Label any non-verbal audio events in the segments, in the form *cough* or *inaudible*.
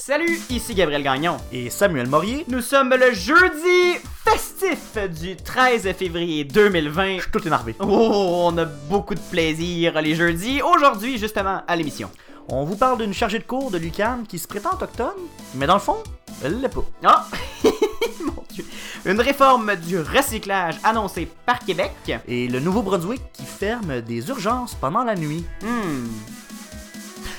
Salut, ici Gabriel Gagnon. Et Samuel Morier. Nous sommes le jeudi festif du 13 février 2020. Je suis tout énervé. Oh, on a beaucoup de plaisir les jeudis. Aujourd'hui, justement, à l'émission. On vous parle d'une chargée de cours de l'UCAM qui se prétend autochtone, mais dans le fond, elle l'est pas. Ah! *laughs* Mon Dieu. Une réforme du recyclage annoncée par Québec. Et le Nouveau-Brunswick qui ferme des urgences pendant la nuit. Hmm.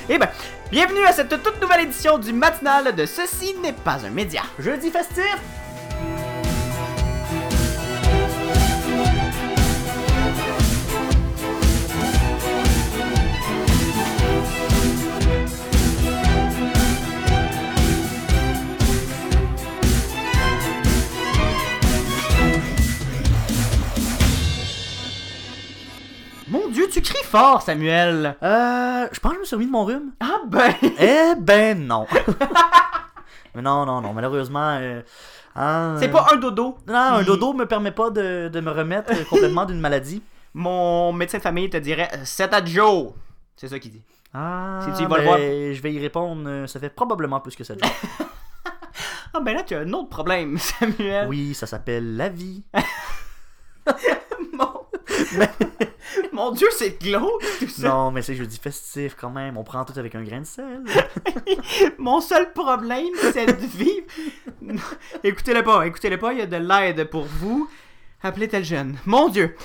Eh ben, bienvenue à cette toute nouvelle édition du matinal de Ceci n'est pas un média. Jeudi festif! Dieu, tu cries fort, Samuel. Euh, je pense que je me suis remis de mon rhume. Ah ben. *laughs* Eh ben non. *laughs* mais non, non, non, malheureusement. euh, hein, C'est euh, pas un dodo. Non, un dodo me permet pas de, de me remettre complètement *laughs* d'une maladie. Mon médecin de famille te dirait euh, 7 à Joe. C'est ça qu'il dit. Ah, Si tu y vas le ben, voir. je vais y répondre, euh, ça fait probablement plus que ça. Ah ben là, tu as un autre problème, Samuel. Oui, ça s'appelle la vie. Mon... Dieu, c'est glauque tout ça. Non, mais c'est jeudi festif quand même. On prend tout avec un grain de sel. *laughs* Mon seul problème, c'est de vivre. Écoutez-le pas, écoutez-le pas, il y a de l'aide pour vous. Appelez tel jeune. Mon Dieu.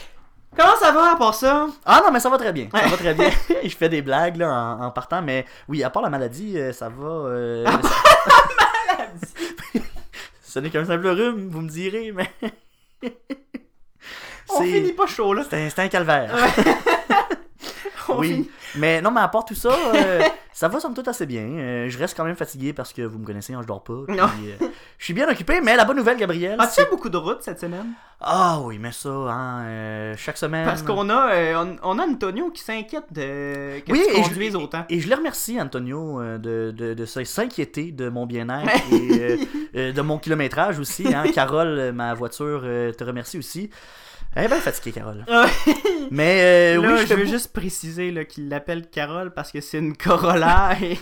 Comment ça va à part ça? Ah non, mais ça va très bien. Ça va très bien. *laughs* je fais des blagues là, en, en partant, mais oui, à part la maladie, euh, ça va. euh, Ah, *laughs* ça- Ce n'est qu'un simple rhume, vous me direz, mais. On C'est- finit pas chaud là. C'est un, calvaire. *laughs* Oui. finit- Mais non, mais à part tout ça, euh, ça va somme toute assez bien. Euh, je reste quand même fatigué parce que vous me connaissez, hein, je dors pas. puis, euh, je suis bien occupé, mais la bonne nouvelle, Gabriel. As-tu fait beaucoup de routes cette semaine? Ah oui, mais ça, hein, chaque semaine. Parce qu'on a, on, on a Antonio qui s'inquiète de que Oui, tu et je- conduises autant. Et je le remercie, Antonio, de, de, de s'inquiéter de mon bien-être et de mon kilométrage aussi. Hein. *laughs* Carole, ma voiture, te remercie aussi. Elle est bien fatiguée, Carole. Mais euh, Là, oui, je je veux juste préciser qu'il l'appelle Carole parce que c'est une Corolla *laughs* et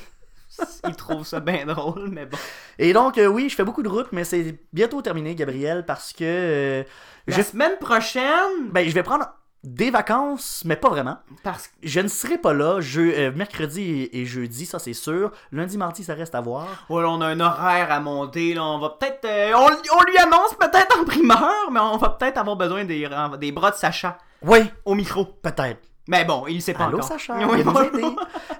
il trouve ça bien drôle, mais bon. Et donc, euh, oui, je fais beaucoup de routes, mais c'est bientôt terminé, Gabriel, parce que euh, La je... semaine prochaine, Ben, je vais prendre des vacances, mais pas vraiment. parce que Je ne serai pas là je... euh, mercredi et, jeudi, ça c'est sûr. Lundi, mardi, ça reste à voir. voilà, on a un horaire à monter, là, on va peut-être, euh, on, on lui annonce peut-être en primeur, mais on va peut-être avoir besoin des, des bras de Sacha Oui, au micro. peut-être. Mais bon, il sait pas Allô, encore. Sacha, *laughs* Oui, aider.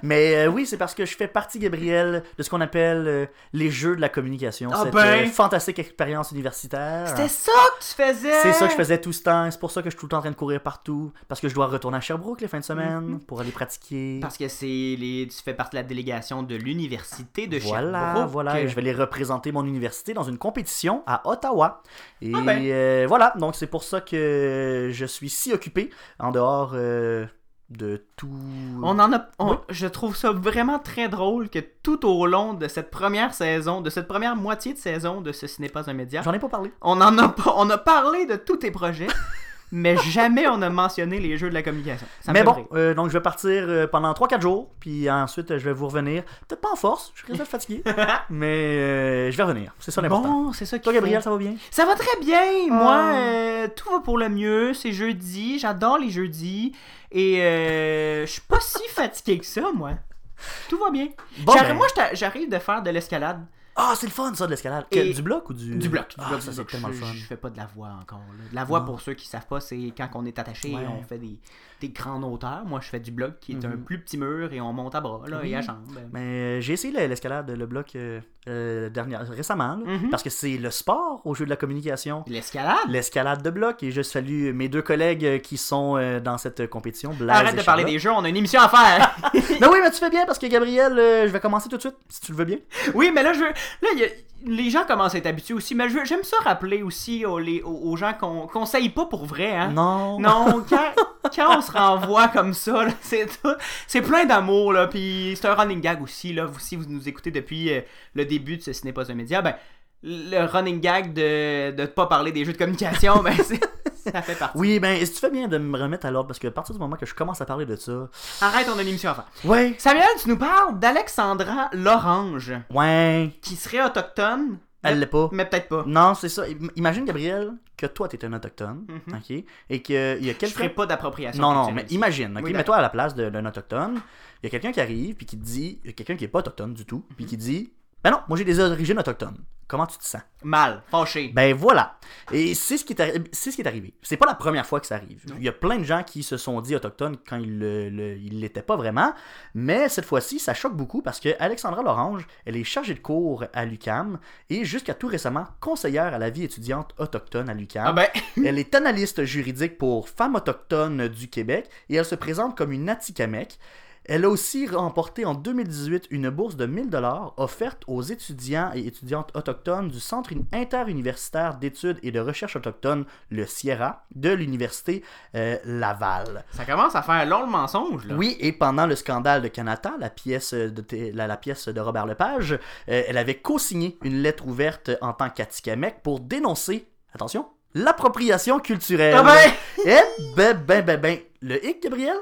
Mais euh, oui, c'est parce que je fais partie, Gabriel, de ce qu'on appelle euh, les jeux de la communication. Ah cette ben. euh, fantastique expérience universitaire. C'était ça que tu faisais. C'est ça que je faisais tout ce temps. C'est pour ça que je suis tout le temps en train de courir partout. Parce que je dois retourner à Sherbrooke les fins de semaine pour aller pratiquer. Mhm. Parce que c'est les, tu fais partie de la délégation de l'université de Voilà, Sherbrooke. voilà, et je vais les représenter mon université dans une compétition à Ottawa. Et Ah ben. voilà, donc c'est pour ça que je suis si occupé en dehors de tout. On en a, on- Oui. je trouve ça vraiment très drôle que tout au long de cette première saison, de cette première moitié de saison de ce, ce n'est pas un média, J'en ai pas parlé. on en a pas, on a parlé de tous tes projets, *laughs* mais jamais on a mentionné les jeux de la communication. Ça Mais bon, euh, donc je vais partir euh, pendant 3-4 jours, puis ensuite euh, je vais vous revenir. Peut-être pas en force, je risque d'être fatigué, *laughs* mais euh, je vais revenir. C'est ça l'important. Bon, c'est ça qui Toi, Gabriel, ça va bien? Ça va très bien. Ah. Moi, euh, tout va pour le mieux. C'est jeudi. J'adore les jeudis. Et euh, je suis pas si fatigué que ça, moi. Tout va bien. Bon, ben- Moi, j'arrive de faire de l'escalade. Ah, c'est le fun ça de l'escalade. Et- Du bloc ou du. Du bloc. Du Ah, bloc, ça c'est tellement le je, fun. je fais pas de la voix encore. là. De la voix, Non. pour ceux qui savent pas, c'est quand on est attaché Ouais. on fait des, des grandes hauteurs. Moi, je fais du bloc qui est un Mhm. plus petit mur et on monte à bras là, Oui. et à jambes. Mais euh, j'ai essayé le- l'escalade, le bloc euh, euh, dernière- récemment, là, Mhm. parce que c'est le sport au jeu de la communication. L'escalade? L'escalade de bloc, et je salue mes deux collègues euh, qui sont dans cette compétition. Blaise Arrête et de parler des jeux, on a une émission à faire. *laughs* Mais oui, mais tu fais bien parce que Gabriel, je vais commencer tout de suite, si tu le veux bien. Oui, mais là, je veux- là il y a- les gens commencent à être habitués aussi, mais j'aime ça rappeler aussi aux, les- aux- gens qu'on conseille pas pour vrai. Hein? Non. Non, *laughs* quand, quand on se renvoie comme ça, *laughs* c'est tout- c'est plein d'amour, là, puis c'est un running gag aussi, là, vous, si vous nous écoutez depuis euh, le début de ce Ce n'est pas un média, ben, le running gag de ne pas parler des jeux de communication, *laughs* ben, c'est Ça fait partie. Oui, ben, est-ce que tu fais bien de me remettre à l'ordre? Parce que à partir du moment que je commence à parler de ça. Arrête, on a une émission à faire. Ouais. Samuel, tu nous parles d'Alexandra Lorange, Ouais. qui serait autochtone, Elle l'est pas. mais peut-être pas. Non, c'est ça. Im- Imagine, Gabriel, que toi, t'es un autochtone. Mhm. OK? Et qu'il y a Je quelqu'un. ferai pas d'appropriation. Non, non, mais imagine, ok? Oui, mets-toi à la place d'un autochtone. Il y a quelqu'un qui arrive, puis qui te dit, il y a quelqu'un qui est pas autochtone du tout, puis qui dit, ben non, moi j'ai des origines autochtones. Comment tu te sens? Mal, fâché. Ben voilà. Et c'est ce qui est, c'est ce qui est arrivé. C'est pas la première fois que ça arrive. Non. Il y a plein de gens qui se sont dit autochtones quand ils le- le- l'étaient pas vraiment. Mais cette fois-ci, ça choque beaucoup parce que Alexandra Lorange, elle est chargée de cours à l'UCAM et jusqu'à tout récemment conseillère à la vie étudiante autochtone à l'UCAM. Ah ben, *laughs* Elle est analyste juridique pour Femmes autochtones du Québec et elle se présente comme une Atikamek. Elle a aussi remporté en 2018 une bourse de 1000 dollars offerte aux étudiants et étudiantes autochtones du Centre interuniversitaire d'études et de recherche autochtone, le Sierra, de l'Université euh, Laval. ça commence à faire long le mensonge, là. Oui, et pendant le scandale de Canada, la pièce de, la pièce de Robert Lepage, euh, elle avait co-signé une lettre ouverte en tant qu'Atikamek pour dénoncer, attention, l'appropriation culturelle. Ah ben, Eh ben, ben, ben, ben, le hic, Gabriel,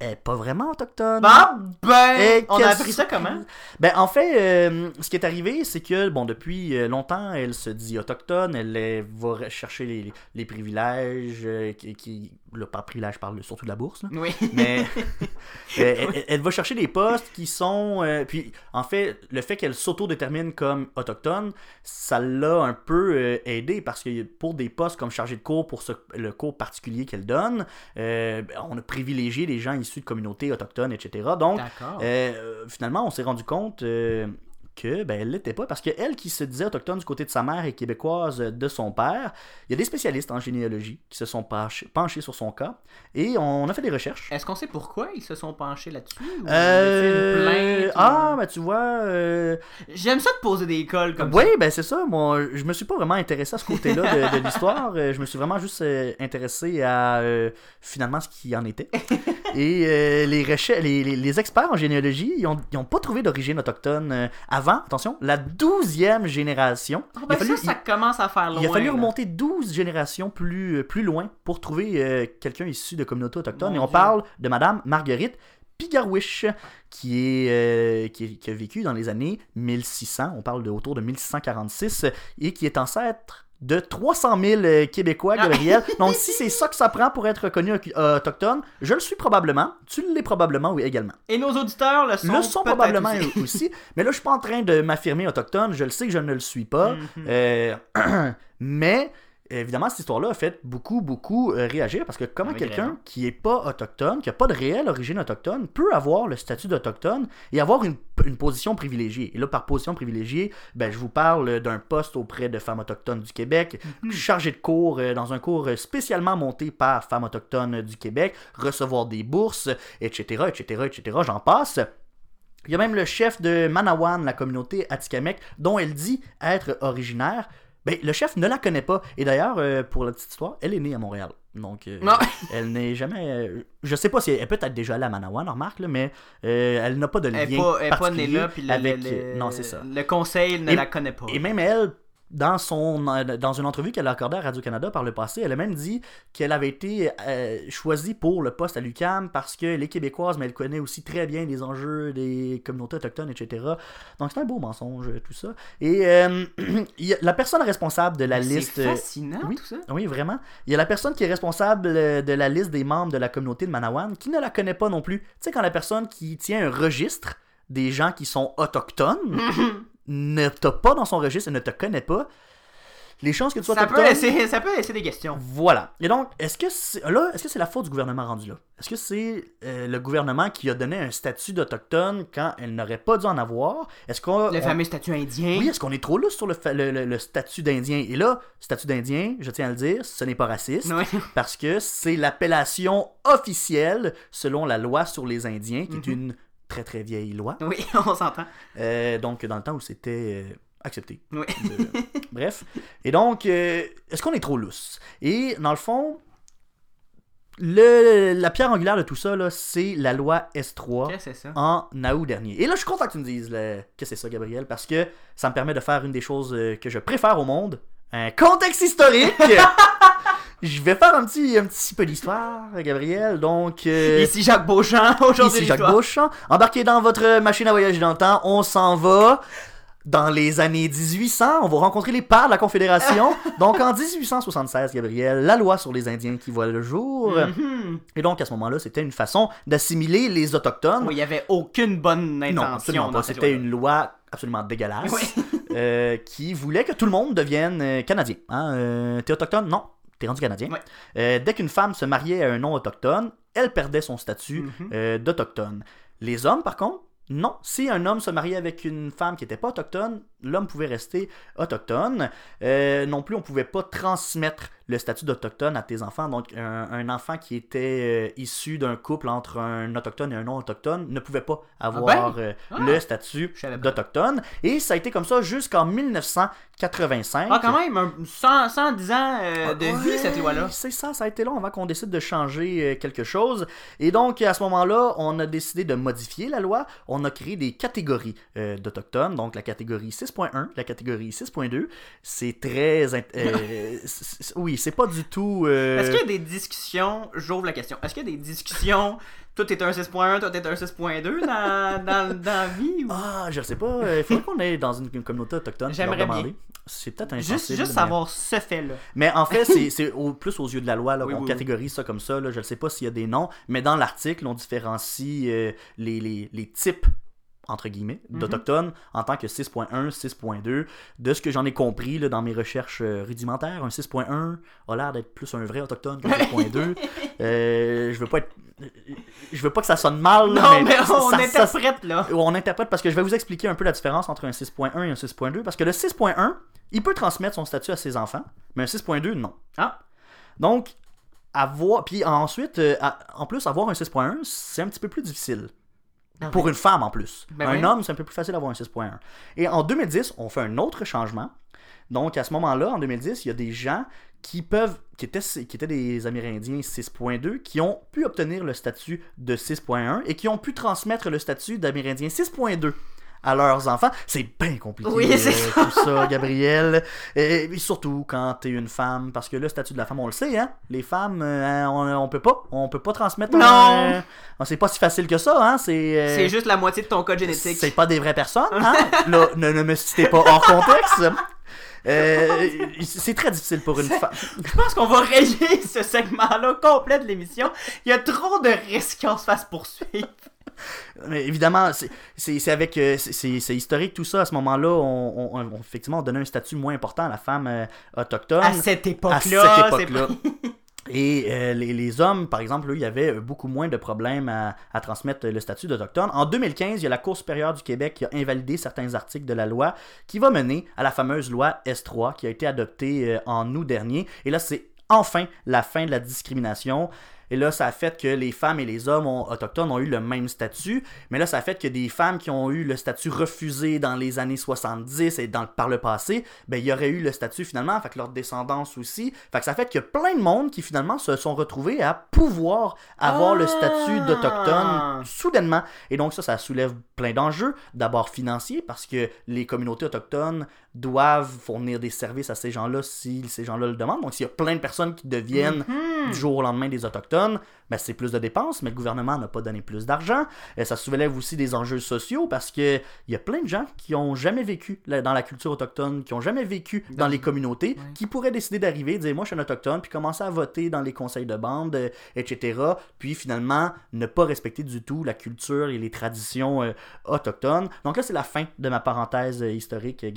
est pas vraiment autochtone. ah ben, Et on a appris ça comment? Ben, en fait, euh, ce qui est arrivé, c'est que, bon, depuis euh, longtemps, elle se dit autochtone, elle va chercher les, les privilèges, euh, qui, qui, là, par privilège, je parle surtout de la bourse, là. Oui. mais *laughs* elle, elle va chercher des postes qui sont, euh, puis, en fait, le fait qu'elle s'auto-détermine comme autochtone, ça l'a un peu aidé, parce que pour des postes comme chargé de cours, pour ce- le cours particulier qu'elle donne, ben, on a privilégié les gens issus de communautés autochtones, etc. Donc, euh, finalement, on s'est rendu compte euh, que ben, elle l'était pas parce que elle qui se disait autochtone du côté de sa mère et québécoise de son père, il y a des spécialistes en généalogie qui se sont penchés, penchés sur son cas et on a fait des recherches. Est-ce qu'on sait pourquoi ils se sont penchés là-dessus? Euh, ah, ben tu vois, euh, J'aime ça de poser des cols comme oui, ça. ben c'est ça. Moi, je me suis pas vraiment intéressé à ce côté-là de, de l'histoire. Euh, Je me suis vraiment juste intéressé à euh, finalement ce qu'il en était. *laughs* Et les, les, les- les experts en généalogie, ils ont, ils ont pas trouvé d'origine autochtone euh, avant, attention, la douzième génération. Il a fallu, ça, ça commence à faire il- loin. il a fallu là. remonter 12 générations plus, euh, plus loin pour trouver euh, quelqu'un issu de communautés autochtones. Mon Et on Dieu. parle de Madame Marguerite Pigarwish, qui, est, euh, qui, qui a vécu dans les années 1600, on parle de autour de 1646, et qui est ancêtre de 300 000 euh, Québécois, Ah. Gabriel. *laughs* Donc, si c'est ça que ça prend pour être reconnu euh, autochtone, je le suis probablement. Tu l'es probablement, oui, également. Et nos auditeurs le sont. Le sont probablement aussi. aussi. *laughs* Mais là, je suis pas en train de m'affirmer autochtone. Je le sais que je ne le suis pas. Mhm. Euh, *clears throat* mais évidemment, cette histoire-là a fait beaucoup, beaucoup réagir parce que comment quelqu'un qui est pas autochtone, qui a pas de réelle origine autochtone, peut avoir le statut d'autochtone et avoir une, une position privilégiée. Et là, par position privilégiée, ben, je vous parle d'un poste auprès de femmes autochtones du Québec, Mhm. chargé de cours euh, dans un cours spécialement monté par femmes autochtones du Québec, recevoir des bourses, etc., etc., etc., j'en passe. Il y a même le chef de Manawan, la communauté Atikamek, dont elle dit être originaire. Ben, le chef ne la connaît pas. Et d'ailleurs, euh, pour la petite histoire, elle est née à Montréal. Donc, euh, *laughs* elle n'est jamais. euh, je sais pas si elle, elle peut être déjà allée à Manawan, remarque, là, mais euh, elle n'a pas de lien Elle est pas, née là, puis le, avec. le- euh, non, c'est ça. Le conseil ne Et- la connaît pas. Et même elle, dans, son, euh, dans une entrevue qu'elle a accordée à Radio-Canada par le passé, elle a même dit qu'elle avait été euh, choisie pour le poste à l'UCAM parce qu'elle est québécoise, mais elle connaît aussi très bien les enjeux des communautés autochtones, etc. Donc c'est un beau mensonge, euh, tout ça. Et euh, *clears throat* il y a la personne responsable de la liste... C'est fascinant, oui. tout ça. Oui, vraiment. Il y a la personne qui est responsable euh, de la liste des membres de la communauté de Manawan qui ne la connaît pas non plus. Tu sais, quand la personne qui tient un registre des gens qui sont autochtones *laughs* ne t'a pas dans son registre et ne te connaît pas, les chances que tu sois Ça peut, autochtone... laisser, *laughs* ça peut laisser des questions. Voilà. Et donc, est-ce que c'est là, est-ce que c'est la faute du gouvernement rendu là? Est-ce que c'est euh, le gouvernement qui a donné un statut d'autochtone quand elle n'aurait pas dû en avoir? Est-ce qu'on Le on- fameux statut indien. oui, est-ce qu'on est trop lousse sur le, le- le- le statut d'Indien? Et là, statut d'Indien, je tiens à le dire, ce n'est pas raciste, Ouais. *laughs* parce que c'est l'appellation officielle selon la loi sur les Indiens, qui est Mhm. une très très vieille loi. Oui, *laughs* on s'entend. Euh, donc, dans le temps où c'était euh, accepté. Oui. De- Bref. Et donc, euh, est-ce qu'on est trop lousse? Et dans le fond, le, la pierre angulaire de tout ça, là, c'est la loi S3 Qu'est-ce que ça? en août dernier. Et là, je suis content que tu me dises le- que c'est ça, Gabriel, parce que ça me permet de faire une des choses que je préfère au monde, un contexte historique. *laughs* Je vais faire un petit, un petit peu d'histoire, Gabriel. Donc, euh, Ici Jacques Beauchamp, *laughs* aujourd'hui ici Jacques l'histoire. Beauchamp. Embarquez dans votre machine à voyager dans le temps. On s'en va. Dans les années 1800, on va rencontrer les pères de la Confédération. *laughs* Donc en 1876, Gabriel, la loi sur les Indiens qui voit le jour. Mhm. Et donc à ce moment-là, c'était une façon d'assimiler les Autochtones. Oui, il y avait aucune bonne intention. Non, absolument dans pas. cette C'était loi-là. une loi absolument dégueulasse Oui. *laughs* euh, qui voulait que tout le monde devienne euh, canadien. Hein? Euh, t'es autochtone? Non, t'es rendu canadien. Ouais. Euh, dès qu'une femme se mariait à un non-autochtone, elle perdait son statut Mhm. euh, d'autochtone. Les hommes, par contre, non. Si un homme se mariait avec une femme qui n'était pas autochtone, l'homme pouvait rester autochtone. Euh, non plus, on pouvait pas transmettre le statut d'autochtone à tes enfants. Donc, un, un enfant qui était euh, issu d'un couple entre un autochtone et un non-autochtone ne pouvait pas avoir euh, Ah. le statut d'autochtone. Et ça a été comme ça jusqu'en 1985. Ah, quand même, un 100, 110 ans euh, de Ouais, vie, cette loi-là. C'est ça, ça a été long avant qu'on décide de changer quelque chose. Et donc, à ce moment-là, on a décidé de modifier la loi. On a créé des catégories d'Autochtones. Donc, la catégorie 6.1, la catégorie 6.2. C'est très. euh, *laughs* oui, c'est pas du tout. euh, Est-ce qu'il y a des discussions, j'ouvre la question, est-ce qu'il y a des discussions, toi t'es un 6.1, toi t'es un 6.2 dans, dans, dans la vie ou... Ah, je sais pas. Il faudrait qu'on aille dans une, une communauté autochtone. J'aimerais bien. C'est peut-être Juste, insensible, juste mais- savoir ce fait-là. Mais en fait, *laughs* c'est- au- plus aux yeux de la loi là, Oui, qu'on oui, oui. catégorise ça comme ça. Là. Je ne sais pas s'il y a des noms, mais dans l'article, on différencie euh, les, les- les types entre guillemets, Mhm. d'Autochtones en tant que 6.1, 6.2. De ce que j'en ai compris là, dans mes recherches euh, rudimentaires, un 6.1 a l'air d'être plus un vrai Autochtone qu'un 6.2. *laughs* Euh, je veux pas être... Je veux pas que ça sonne mal, Non, mais ça- on ça- ça- interprète là. on interprète parce que je vais vous expliquer un peu la différence entre un 6.1 et un 6.2 parce que le 6.1, il peut transmettre son statut à ses enfants, mais un 6.2 non. Ah. Donc avoir puis ensuite euh, à- en plus avoir un 6.1, c'est un petit peu plus difficile. Pour une femme en plus. Ben un oui. homme, c'est un peu plus facile d'avoir un 6.1. Et en 2010, on fait un autre changement. Donc à ce moment-là, en 2010, il y a des gens qui peuvent, qui étaient, qui étaient des Amérindiens 6.2, qui ont pu obtenir le statut de 6.1 et qui ont pu transmettre le statut d'Amérindien 6.2 à leurs enfants. C'est bien compliqué Oui, c'est euh, tout ça, Gabriel. Et, et surtout quand t'es une femme, parce que le statut de la femme, on le sait, hein. Les femmes, euh, on, on peut pas, on peut pas transmettre. Non. un- euh, c'est pas si facile que ça, hein. C'est. euh, C'est juste la moitié de ton code génétique. c'est pas des vraies personnes, hein? *laughs* Là, ne, ne me citez pas hors contexte. Euh, c'est très difficile pour une femme. Je pense qu'on va rayer ce segment-là complet de l'émission. Il y a trop de risques qu'on se fasse poursuivre. Mais évidemment, c'est- avec. euh, c'est- historique tout ça. À ce moment-là, on, on- on- effectivement, on donnait un statut moins important à la femme euh, autochtone. À cette à époque-là, cette c'est époque-là. *laughs* Et euh, les, hommes, par exemple, eux, il y avait euh, beaucoup moins de problèmes à, à transmettre le statut d'autochtone. En 2015, il y a la Cour supérieure du Québec qui a invalidé certains articles de la loi qui va mener à la fameuse loi S3 qui a été adoptée euh, en août dernier. Et là, c'est enfin la fin de la discrimination. Et là, ça a fait que les femmes et les hommes ont- autochtones ont eu le même statut. Mais là, ça a fait que des femmes qui ont eu le statut refusé dans les années 70 et dans, par le passé, ben, il y aurait eu le statut finalement, fait que leur descendance aussi. Fait que ça fait qu'il y a plein de monde qui finalement se sont retrouvés à pouvoir avoir le statut Ah. d'autochtone soudainement. Et donc ça, ça soulève plein d'enjeux. D'abord financiers, parce que les communautés autochtones doivent fournir des services à ces gens-là si ces gens-là le demandent. Donc s'il y a plein de personnes qui deviennent Mhm. du jour au lendemain des autochtones, ben, c'est plus de dépenses, mais le gouvernement n'a pas donné plus d'argent. Et ça soulève aussi des enjeux sociaux parce que il y a plein de gens qui ont jamais vécu dans la culture autochtone, qui ont jamais vécu dans Dans- les communautés, qui pourraient décider d'arriver, dire moi je suis un autochtone, puis commencer à voter dans les conseils de bande, euh, etc. Puis finalement ne pas respecter du tout la culture et les traditions euh, autochtones. Donc là c'est la fin de ma parenthèse euh, historique, euh,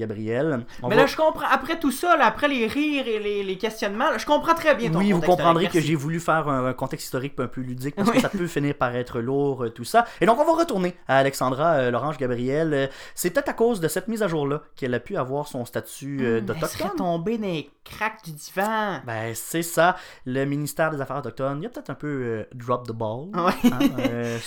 On Mais va- là, je comprends. Après tout ça, là, après les rires et les, les questionnements, là, je comprends très bien ton Oui, vous comprendrez que j'ai voulu faire un, un contexte historique un peu ludique parce que ça peut finir par être lourd, euh, tout ça. Et donc, on va retourner à Alexandra euh, Lorange Gabriel. Euh, c'est peut-être à cause de cette mise à jour-là qu'elle a pu avoir son statut euh, Hmm, Elle serait d'autochtone. tombée dans les cracks du divan? Ben, c'est ça. Le ministère des Affaires autochtones, il y a peut-être un peu drop the ball. Ouais. hein,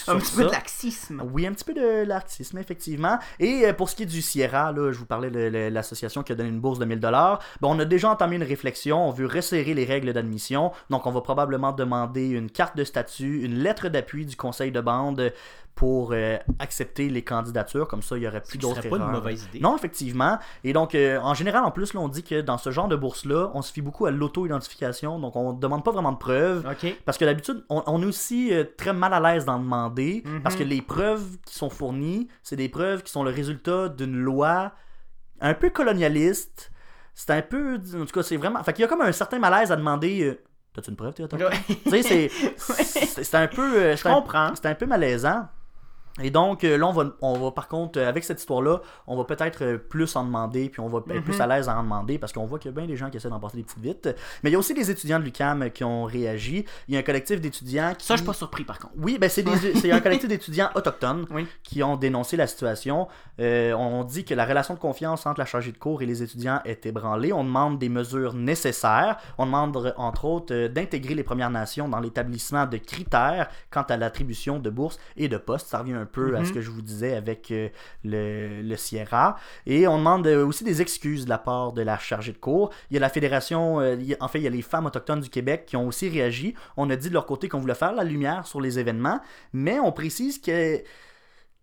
*laughs* Un petit peu de laxisme. Oui, un petit peu de l'artisme, effectivement. Et pour ce qui est du Sierra, là, je vous parlais de, de l'association qui a donné une bourse de 1000 dollars. on a déjà entamé une réflexion. On veut resserrer les règles d'admission. Donc, on va probablement demander une carte de statut, une lettre d'appui du conseil de bande pour euh, accepter les candidatures. Comme ça, il y aurait plus d'autres serait pas une erreurs. mauvaise idée. Non, effectivement. Et donc, euh, en général, en plus, là, on dit que dans ce genre de bourse-là, on se fie beaucoup à l'auto-identification. Donc, on demande pas vraiment de preuves. Ok. Parce que d'habitude, on, on est aussi euh, très mal à l'aise d'en demander. Mhm. Parce que les preuves qui sont fournies, c'est des preuves qui sont le résultat d'une loi un peu colonialiste. C'est un peu. En tout cas, c'est vraiment. Fait qu'il y a comme un certain malaise à demander. euh, T'as-tu une preuve? Tu sais, *laughs* c'est- c'est un peu. euh, Je comprends. c'est un peu malaisant. Et donc, euh, là, on va, on va par contre, euh, avec cette histoire-là, on va peut-être euh, plus en demander, puis on va être Mhm. plus à l'aise à en demander, parce qu'on voit qu'il y a bien des gens qui essaient d'en passer des petites vite. Mais il y a aussi des étudiants de l'UCAM qui ont réagi. Il y a un collectif d'étudiants qui... Ça, je suis pas surpris par contre. Oui, ben *laughs* c'est un collectif d'étudiants autochtones Oui. qui ont dénoncé la situation. Euh, on dit que la relation de confiance entre la chargée de cours et les étudiants est ébranlée. On demande des mesures nécessaires. On demande, entre autres, d'intégrer les Premières Nations dans l'établissement de critères quant à l'attribution de bourses et de postes. Ça revient un peu à Mhm. ce que je vous disais avec euh, le, le Sierra. Et on demande euh, aussi des excuses de la part de la chargée de cours. Il y a la Fédération, euh, en fait, il y a les femmes autochtones du Québec qui ont aussi réagi. On a dit de leur côté qu'on voulait faire la lumière sur les événements, mais on précise que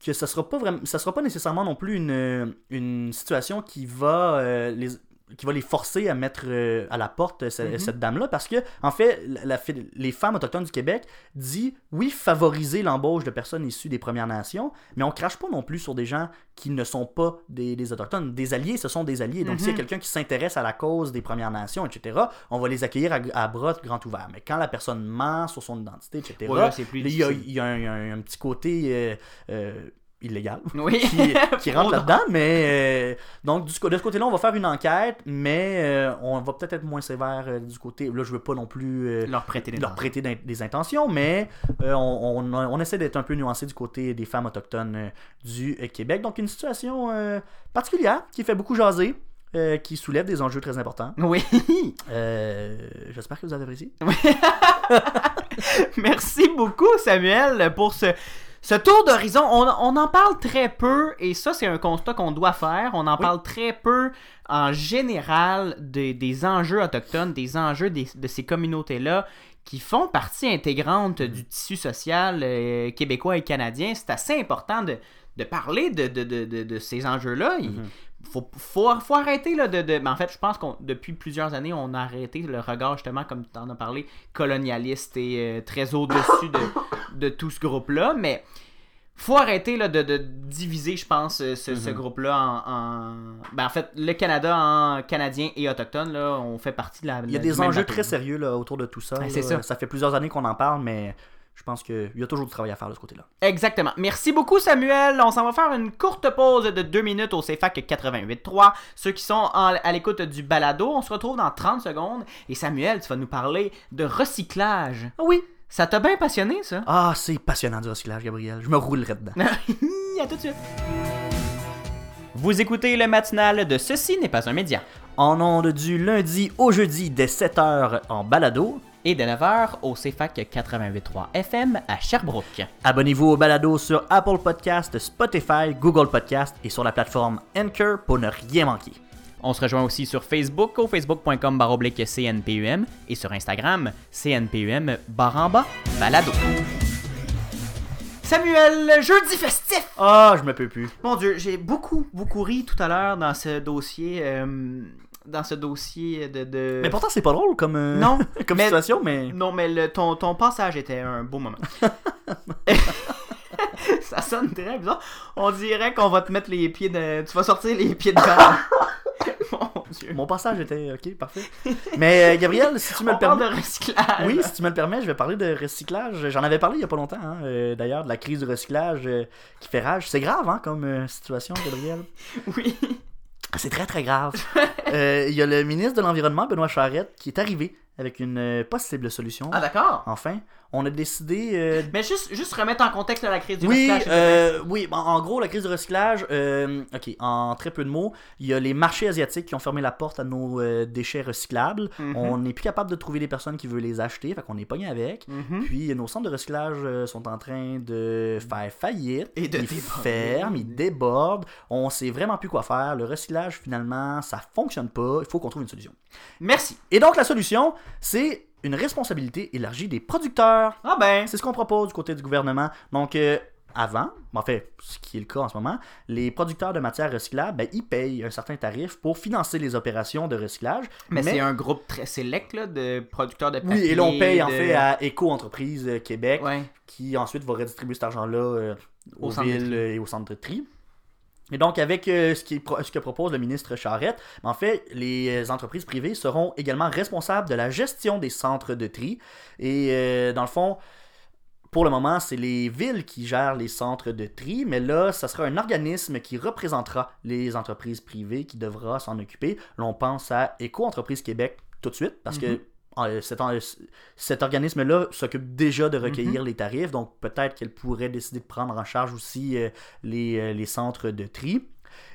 que ça sera pas vraiment ça sera pas nécessairement non plus une, une situation qui va euh, les qui va les forcer à mettre euh, à la porte euh, Mhm. cette dame-là parce que en fait la- les femmes autochtones du Québec dit oui favoriser l'embauche de personnes issues des Premières Nations mais on crache pas non plus sur des gens qui ne sont pas des, des autochtones des alliés ce sont des alliés donc Mhm. s'il y a quelqu'un qui s'intéresse à la cause des Premières Nations etc on va les accueillir à, à bras grand ouverts mais quand la personne ment sur son identité etc Ouais, il y a, y un, il y a un- un petit côté euh, illégal *laughs* Oui. qui, qui rentre *laughs* là-dedans, mais euh, donc du, de ce côté-là, on va faire une enquête, mais euh, on va peut-être être moins sévère euh, du côté. Là, je veux pas non plus Leur prêter des leur prêter d'in- des intentions, mais on, on- on essaie d'être un peu nuancé du côté des femmes autochtones du Québec. Donc une situation particulière qui fait beaucoup jaser. qui soulève des enjeux très importants. Oui. *laughs* J'espère que vous avez apprécié. Merci beaucoup, Samuel, pour ce, ce tour d'horizon. On, on en parle très peu, et ça, c'est un constat qu'on doit faire. On en Oui. parle très peu en général des, des enjeux autochtones, des enjeux des- de ces communautés-là qui font partie intégrante du tissu social euh, québécois et canadien. C'est assez important de, de parler de, de, de, de- ces enjeux-là. Il- Mhm. faut, faut, faut arrêter là, de, de- ben, en fait je pense qu'on depuis plusieurs années on a arrêté le regard justement comme tu en as parlé colonialiste et euh, très au-dessus de, de tout ce groupe là mais faut arrêter là, de, de diviser je pense euh, ce, ce Mhm. groupe là en, en- ben, en fait le Canada en canadien et autochtone là on fait partie de la Il y a des enjeux très sérieux là, autour de tout ça. C'est là. ça. fait plusieurs années qu'on en parle, mais je pense qu'il y a toujours du travail à faire de ce côté-là. Exactement. Merci beaucoup, Samuel. On s'en va faire une courte pause de 2 minutes au CFAC 88.3. Ceux qui sont en- à l'écoute du balado, on se retrouve dans 30 secondes. Et Samuel, tu vas nous parler de recyclage. Ah oui! Ça t'a bien passionné, ça? Ah, c'est passionnant du recyclage, Gabriel. Je me roulerai dedans. *laughs* à tout de suite. Vous écoutez le matinal de Ceci n'est pas un média. En ondes du lundi au jeudi dès 7h en balado. Et de 9h au CFAC 88.3 FM à Sherbrooke. Abonnez-vous au balado sur Apple Podcast, Spotify, Google Podcast et sur la plateforme Anchor pour ne rien manquer. On se rejoint aussi sur Facebook au facebook.com CNPUM et sur Instagram CNPUM baramba balado. Samuel, jeudi festif! Ah, je me peux plus. Mon dieu, j'ai beaucoup, beaucoup ri tout à l'heure dans ce dossier. euh, dans ce dossier de. de- Mais pourtant, c'est pas drôle comme, euh, Non, *laughs* comme mais- situation, mais. Non, mais le, ton, ton passage était un beau moment. *laughs* Ça sonne très bizarre. On dirait qu'on va te mettre les pieds de. Tu vas sortir les pieds de. *laughs* *laughs* Mon dieu. Mon passage était ok, parfait. Mais euh, Gabriel, si tu me *laughs* On le permets. de recyclage. Oui, si tu me le permets, je vais parler de recyclage. J'en avais parlé il y a pas longtemps, hein, euh, d'ailleurs, de la crise du recyclage euh, qui fait rage. C'est grave, hein, comme situation, Gabriel. *laughs* Oui. C'est très, très grave. Il y a le ministre de l'Environnement, Benoît Charette, qui est arrivé avec une euh, possible solution. Ah, d'accord. Enfin, on a décidé euh, Mais juste, juste remettre en contexte la crise du Oui, recyclage. euh, oui, en, en gros, la crise du recyclage, euh, ok, en très peu de mots, il y a les marchés asiatiques qui ont fermé la porte à nos déchets recyclables. Mhm. On n'est plus capable de trouver des personnes qui veulent les acheter, fait qu'on est pogné avec. Mhm. Puis nos centres de recyclage sont en train de faire faillite. Et de ils déborder. ferment, ils débordent. On sait vraiment plus quoi faire. Le recyclage, finalement, ça fonctionne pas. Il faut qu'on trouve une solution. Merci. Et donc, la solution, c'est une responsabilité élargie des producteurs. Ah ben. C'est ce qu'on propose du côté du gouvernement. Donc, euh, avant, en fait, ce qui est le cas en ce moment, les producteurs de matières recyclables, ben, ils payent un certain tarif pour financer les opérations de recyclage. Mais, c'est un groupe très sélect là, de producteurs de papier. Oui, et l'on paye en fait à Éco-entreprise euh, Québec, Ouais. qui ensuite va redistribuer cet argent-là euh, Au aux villes et aux centres de tri. Et donc, avec euh, ce, que propose le ministre Charette, en fait, les euh, entreprises privées seront également responsables de la gestion des centres de tri. Et euh, dans le fond, pour le moment, c'est les villes qui gèrent les centres de tri, mais là, ça sera un organisme qui représentera les entreprises privées qui devra s'en occuper. Là, on pense à Éco-entreprise Québec tout de suite, parce que euh, cet, organisme-là s'occupe déjà de recueillir les tarifs, donc peut-être qu'elle pourrait décider de prendre en charge aussi euh, les, euh, les centres de tri.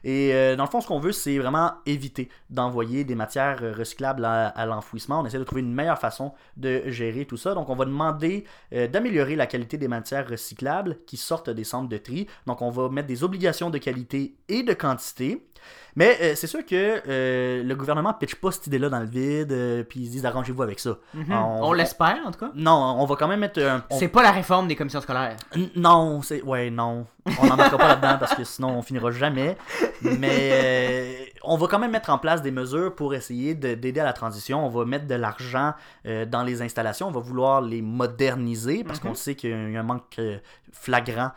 Et euh, dans le fond, ce qu'on veut, c'est vraiment éviter d'envoyer des matières euh, recyclables à, à l'enfouissement. On essaie de trouver une meilleure façon de gérer tout ça. Donc, on va demander euh, d'améliorer la qualité des matières recyclables qui sortent des centres de tri. Donc, on va mettre des obligations de qualité et de quantité. Mais euh, c'est sûr que euh, le gouvernement pitch pas cette idée-là dans le vide, euh, puis ils se disent arrangez-vous avec ça. Mhm. On- On, l'espère, en tout cas. Non, on va quand même mettre un. on- C'est pas la réforme des commissions scolaires. N- Non, c'est. Ouais, non. On n'embarquera pas là-dedans parce que sinon on finira jamais. *laughs* Mais euh, on va quand même mettre en place des mesures pour essayer de- d'aider à la transition. On va mettre de l'argent euh, dans les installations. On va vouloir les moderniser parce Mhm. qu'on sait qu'il y a un manque euh, flagrant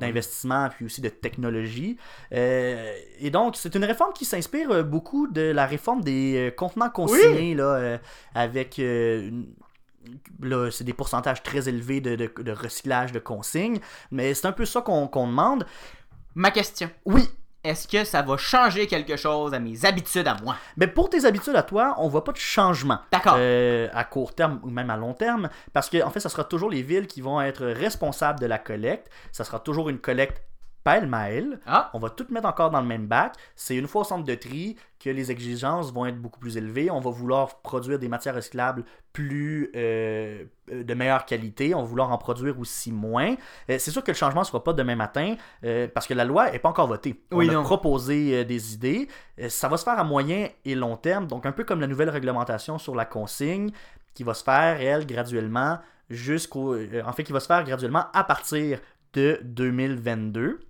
D'investissement, oui. puis aussi de technologie. Et donc, c'est une réforme qui s'inspire beaucoup de la réforme des contenants consignés là, avec. une- Là, c'est des pourcentages très élevés de, de- de recyclage de consignes, mais c'est un peu ça qu'on qu'on demande. Ma question. Oui, Est-ce que ça va changer quelque chose à mes habitudes à moi? mais pour tes habitudes à toi, on voit pas de changement. D'accord. euh, à court terme ou même à long terme, parce que en fait, ça sera toujours les villes qui vont être responsables de la collecte. Ça sera toujours une collecte pêle-mêle. Ah, On va tout mettre encore dans le même bac. C'est une fois au centre de tri que les exigences vont être beaucoup plus élevées. On va vouloir produire des matières recyclables plus euh, de meilleure qualité. On va vouloir en produire aussi moins. Euh, c'est sûr que le changement ne sera pas demain matin euh, parce que la loi n'est pas encore votée. Oui, On a non. proposé des idées. Ça va se faire à moyen et long terme. Donc un peu comme la nouvelle réglementation sur la consigne qui va se faire, elle, graduellement jusqu'au... en fait, qui va se faire graduellement à partir de 2022.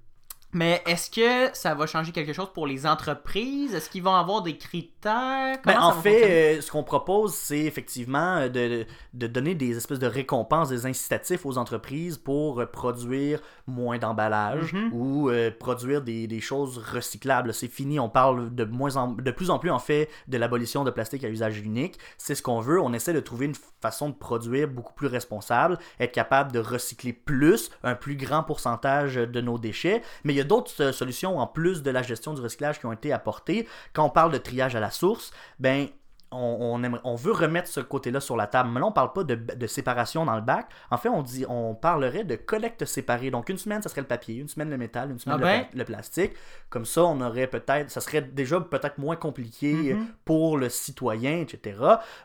Mais est-ce que ça va changer quelque chose pour les entreprises? Est-ce qu'ils vont avoir des critères? Ben, en fait, euh, ce qu'on propose, c'est effectivement euh, de, de donner des espèces de récompenses, des incitatifs aux entreprises pour euh, produire moins d'emballage Mhm. ou euh, produire des, des choses recyclables. C'est fini, on parle de, moins en- de plus en plus en fait de l'abolition de plastique à usage unique. C'est ce qu'on veut. On essaie de trouver une façon de produire beaucoup plus responsable, être capable de recycler plus, un plus grand pourcentage de nos déchets. Mais il y a d'autres euh, solutions en plus de la gestion du recyclage qui ont été apportées. Quand on parle de triage à la source, ben on, on, aimerait- on veut remettre ce côté-là sur la table. Mais là, on parle pas de, de séparation dans le bac. En fait, on dit, on parlerait de collecte séparée. Donc, une semaine, ça serait le papier, une semaine le métal, une semaine Ah le, ben? le plastique. Comme ça, on aurait peut-être, ça serait déjà peut-être moins compliqué euh, pour le citoyen, etc.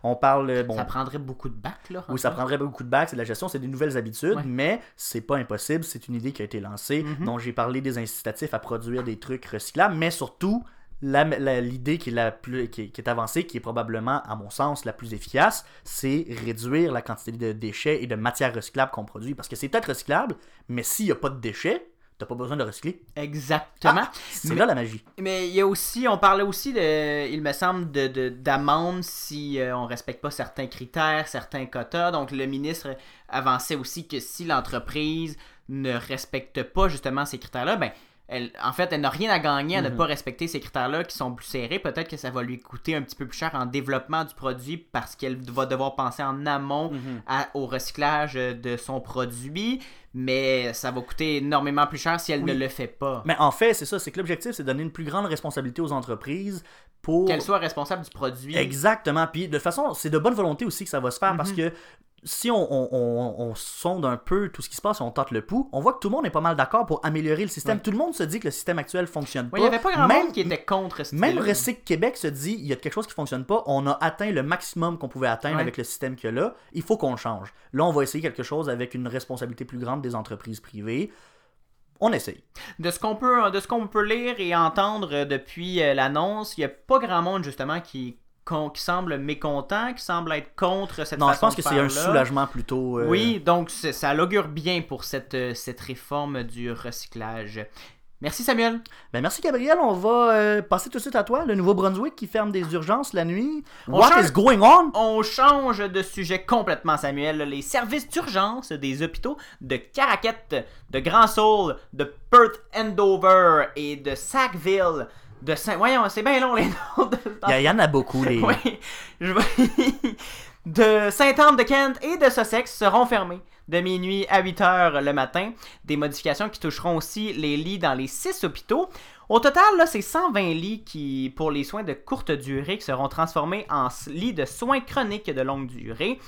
On parle, euh, bon, Ça prendrait beaucoup de bacs, là. oui, ça prendrait beaucoup de bacs, c'est de la gestion, c'est des nouvelles habitudes, Ouais. mais c'est pas impossible, c'est une idée qui a été lancée. Mhm. dont j'ai parlé des incitatifs à produire des trucs recyclables, mais surtout l'idée qui qui est, qui est avancée, qui est probablement à mon sens la plus efficace, c'est réduire la quantité de déchets et de matières recyclables qu'on produit, parce que c'est peut-être recyclable, mais s'il n'y a pas de déchets, t'as pas besoin de recycler. Exactement. C'est Mais- là la magie. Mais il y a aussi, on parlait aussi de, il me semble, de, de- d'amende si euh, on respecte pas certains critères, certains quotas. Donc le ministre avançait aussi que si l'entreprise ne respecte pas justement ces critères-là, ben elle, en fait, elle n'a rien à gagner à ne Mhm. pas respecter ces critères-là qui sont plus serrés. Peut-être que ça va lui coûter un petit peu plus cher en développement du produit parce qu'elle va devoir penser en amont à- au recyclage de son produit, mais ça va coûter énormément plus cher si elle Oui. ne le fait pas. Mais en fait, c'est ça, c'est que l'objectif, c'est de donner une plus grande responsabilité aux entreprises pour... Qu'elle soit responsable du produit. Exactement. Puis de toute façon, c'est de bonne volonté aussi que ça va se faire parce Mhm. que si on, on- on- on sonde un peu tout ce qui se passe, on tente le pouls, on voit que tout le monde est pas mal d'accord pour améliorer le système. Ouais. tout le monde se dit que le système actuel fonctionne pas. Ouais, il n'y avait pas grand même, monde qui était contre ce Même. Recyc Québec se dit il y a quelque chose qui fonctionne pas, on a atteint le maximum qu'on pouvait atteindre Ouais. avec le système qu'il y a là, il faut qu'on le change. Là, on va essayer quelque chose avec une responsabilité plus grande des entreprises privées. On essaye. De ce qu'on peut, de ce qu'on peut lire et entendre depuis euh, l'annonce, il n'y a pas grand monde justement qui qui semble mécontent, qui semble être contre cette Non, je façon pense que c'est un soulagement plutôt. euh, Oui, donc ça l'augure bien pour cette, euh, cette réforme du recyclage. Merci Samuel. Ben merci Gabriel, on va euh, passer tout de suite à toi. Le Nouveau-Brunswick qui ferme des urgences la nuit. On What change- is going on? On change de sujet complètement, Samuel. Les services d'urgence des hôpitaux de Caraquette, de Grand Saul, de Perth Andover et de Sackville, de Saint... Voyons, c'est bien long les *laughs* noms. De... Il y, y en a beaucoup. Les... Oui, je *laughs* de Sainte-Anne-de-Kent et de Sussex seront fermés de minuit à 8 heures le matin. Des modifications qui toucheront aussi les lits dans les 6 hôpitaux. Au total, là, c'est 120 lits qui, pour les soins de courte durée qui seront transformés en lits de soins chroniques de longue durée.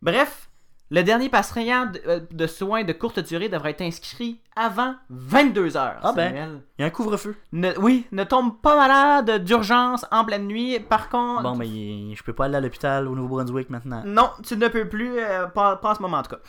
Bref, le dernier patient de, euh, de soins de courte durée devrait être inscrit avant 22 heures. Ah ben. Samuel. Il y a un couvre-feu. Ne- oui, ne tombe pas malade d'urgence en pleine nuit. Par contre, Bon, mais je peux pas aller à l'hôpital au Nouveau-Brunswick maintenant. non, tu ne peux plus, euh, pas, pas en ce moment en tout cas.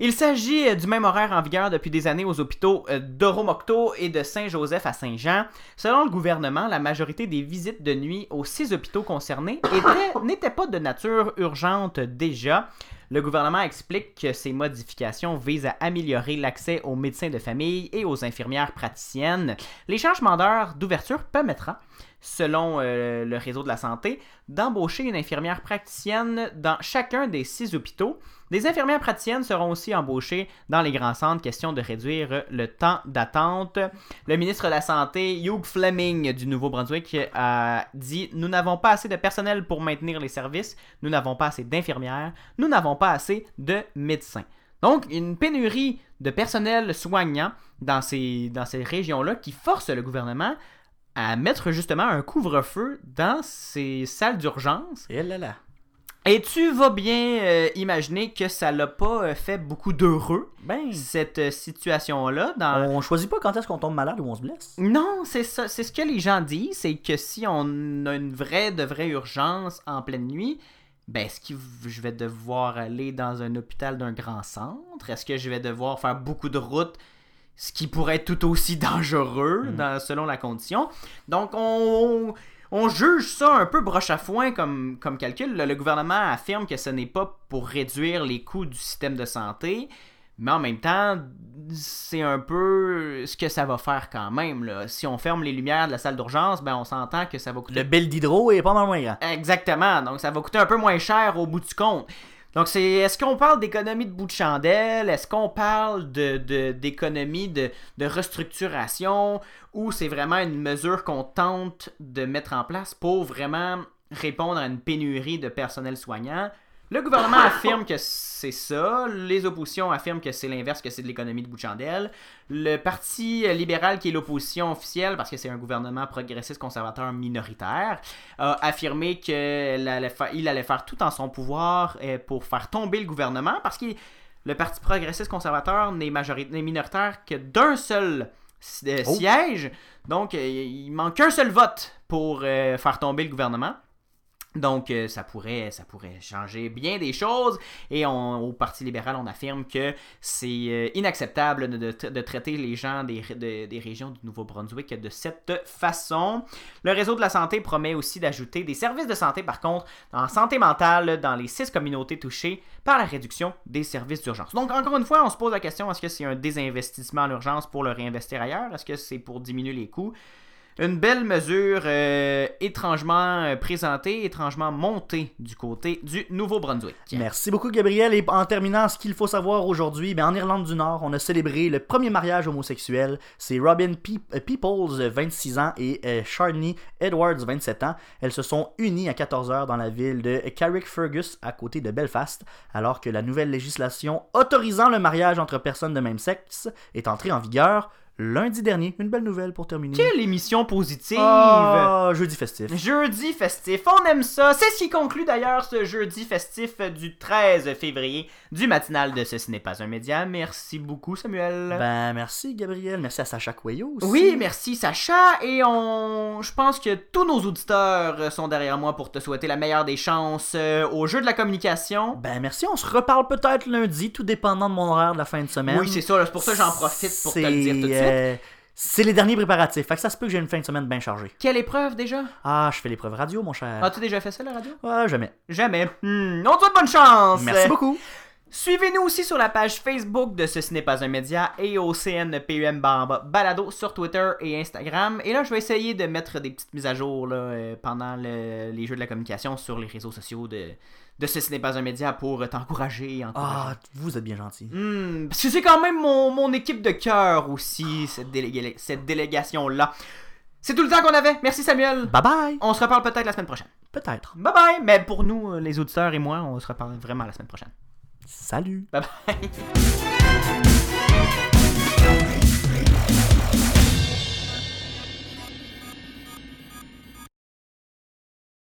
Il s'agit euh, du même horaire en vigueur depuis des années aux hôpitaux euh, d'Oromocto et de Saint-Joseph à Saint-Jean. Selon le gouvernement, la majorité des visites de nuit aux six hôpitaux concernés étaient- n'étaient pas de nature urgente déjà. Le gouvernement explique que ces modifications visent à améliorer l'accès aux médecins de famille et aux infirmières praticiennes. Les changements d'heure d'ouverture permettra, selon euh, le réseau de la santé, d'embaucher une infirmière praticienne dans chacun des six hôpitaux. Des infirmières praticiennes seront aussi embauchées dans les grands centres, question de réduire le temps d'attente. Le ministre de la Santé, Hugh Fleming du Nouveau-Brunswick, a dit Nous n'avons pas assez de personnel pour maintenir les services, nous n'avons pas assez d'infirmières, nous n'avons pas assez de médecins. Donc, une pénurie de personnel soignant dans ces, dans ces régions-là qui force le gouvernement à mettre justement un couvre-feu dans ces salles d'urgence. Et là là. Et tu vas bien euh, imaginer que ça l'a pas euh, fait beaucoup d'heureux, Ben, cette euh, situation-là. Dans... on choisit pas quand est-ce qu'on tombe malade ou on se blesse. Non, c'est ça, c'est ce que les gens disent, c'est que si on a une vraie, de vraie urgence en pleine nuit, ben est-ce que je vais devoir aller dans un hôpital d'un grand centre? Est-ce que je vais devoir faire beaucoup de routes? Ce qui pourrait être tout aussi *laughs* dangereux Mm. dans- selon la condition. Donc on, on juge ça un peu broche à foin comme, comme calcul. Le, le gouvernement affirme que ce n'est pas pour réduire les coûts du système de santé, mais en même temps, c'est un peu ce que ça va faire quand même. Là. Si on ferme les lumières de la salle d'urgence, ben on s'entend que ça va coûter Le bel d'hydro est pas mal moins grand. Exactement. Donc, ça va coûter un peu moins cher au bout du compte. Donc, c'est est-ce qu'on parle d'économie de bout de chandelle? Est-ce qu'on parle d'économie de, de restructuration? Ou c'est vraiment une mesure qu'on tente de mettre en place pour vraiment répondre à une pénurie de personnel soignant? Le gouvernement affirme que c'est ça, les oppositions affirment que c'est l'inverse, que c'est de l'économie de bout de chandelle. Le Parti libéral, qui est l'opposition officielle, parce que c'est un gouvernement progressiste conservateur minoritaire, a affirmé qu'il allait, faire tout en son pouvoir euh, pour faire tomber le gouvernement, parce que le Parti progressiste conservateur n'est minoritaire que d'un seul euh, Oh. siège, donc euh, il manque qu'un seul vote pour faire tomber le gouvernement. Donc, euh, ça, pourrait, changer bien des choses. Et au Parti libéral, on affirme que c'est euh, inacceptable de, traiter les gens des, de- des régions du Nouveau-Brunswick de cette façon. Le réseau de la santé promet aussi d'ajouter des services de santé, par contre, en santé mentale dans les six communautés touchées par la réduction des services d'urgence. Donc, encore une fois, on se pose la question est-ce que c'est un désinvestissement en urgence pour le réinvestir ailleurs? Est-ce que c'est pour diminuer les coûts? Une belle mesure euh, étrangement euh, présentée, étrangement montée du côté du Nouveau-Brunswick. Merci beaucoup, Gabriel. Et en terminant, ce qu'il faut savoir aujourd'hui, ben, en Irlande du Nord, on a célébré le premier mariage homosexuel. C'est Robin Pe- euh, Peoples, euh, 26 ans, et euh, Sharni Edwards, 27 ans. Elles se sont unies à 14h dans la ville de Carrickfergus, à côté de Belfast, alors que la nouvelle législation autorisant le mariage entre personnes de même sexe est entrée en vigueur lundi dernier. Une belle nouvelle pour terminer. Quelle émission positive! Ah, jeudi festif. Jeudi festif, on aime ça. C'est ce qui conclut d'ailleurs ce jeudi festif du 13 février du matinal de Ce n'est pas un média. Merci beaucoup, Samuel. Ben, merci, Gabriel. Merci à Sacha Coyo aussi. Oui, merci Sacha. Et on, je pense que tous nos auditeurs sont derrière moi pour te souhaiter la meilleure des chances euh, au jeu de la communication. Ben merci, on se reparle peut-être lundi, tout dépendant de mon horaire de la fin de semaine. Oui, c'est ça. C'est pour ça que j'en profite pour te le dire tout de suite. Euh, C'est les derniers préparatifs. Fait que ça se peut que j'ai une fin de semaine bien chargée. Quelle épreuve déjà? Ah, je fais l'épreuve radio, mon cher. As-tu déjà fait ça, la radio? Ouais, jamais. Jamais. Hmm, on te souhaite bonne chance Merci beaucoup. Suivez-nous aussi sur la page Facebook de Ceci n'est pas un média et au CNPUM Barba Balado sur Twitter et Instagram. Et là, je vais essayer de mettre des petites mises à jour là, euh, pendant le- les jeux de la communication sur les réseaux sociaux de, de Ceci n'est pas un média pour t'encourager. encourager. Ah, vous êtes bien gentil. Hmm, parce que c'est quand même mon, mon équipe de cœur aussi, cette, cette délégation-là. C'est tout le temps qu'on avait. Merci Samuel. Bye bye. On se reparle peut-être la semaine prochaine. Peut-être. Bye bye. Mais pour nous, euh, les auditeurs et moi, on se reparle vraiment la semaine prochaine. Salut. Bye bye. *laughs*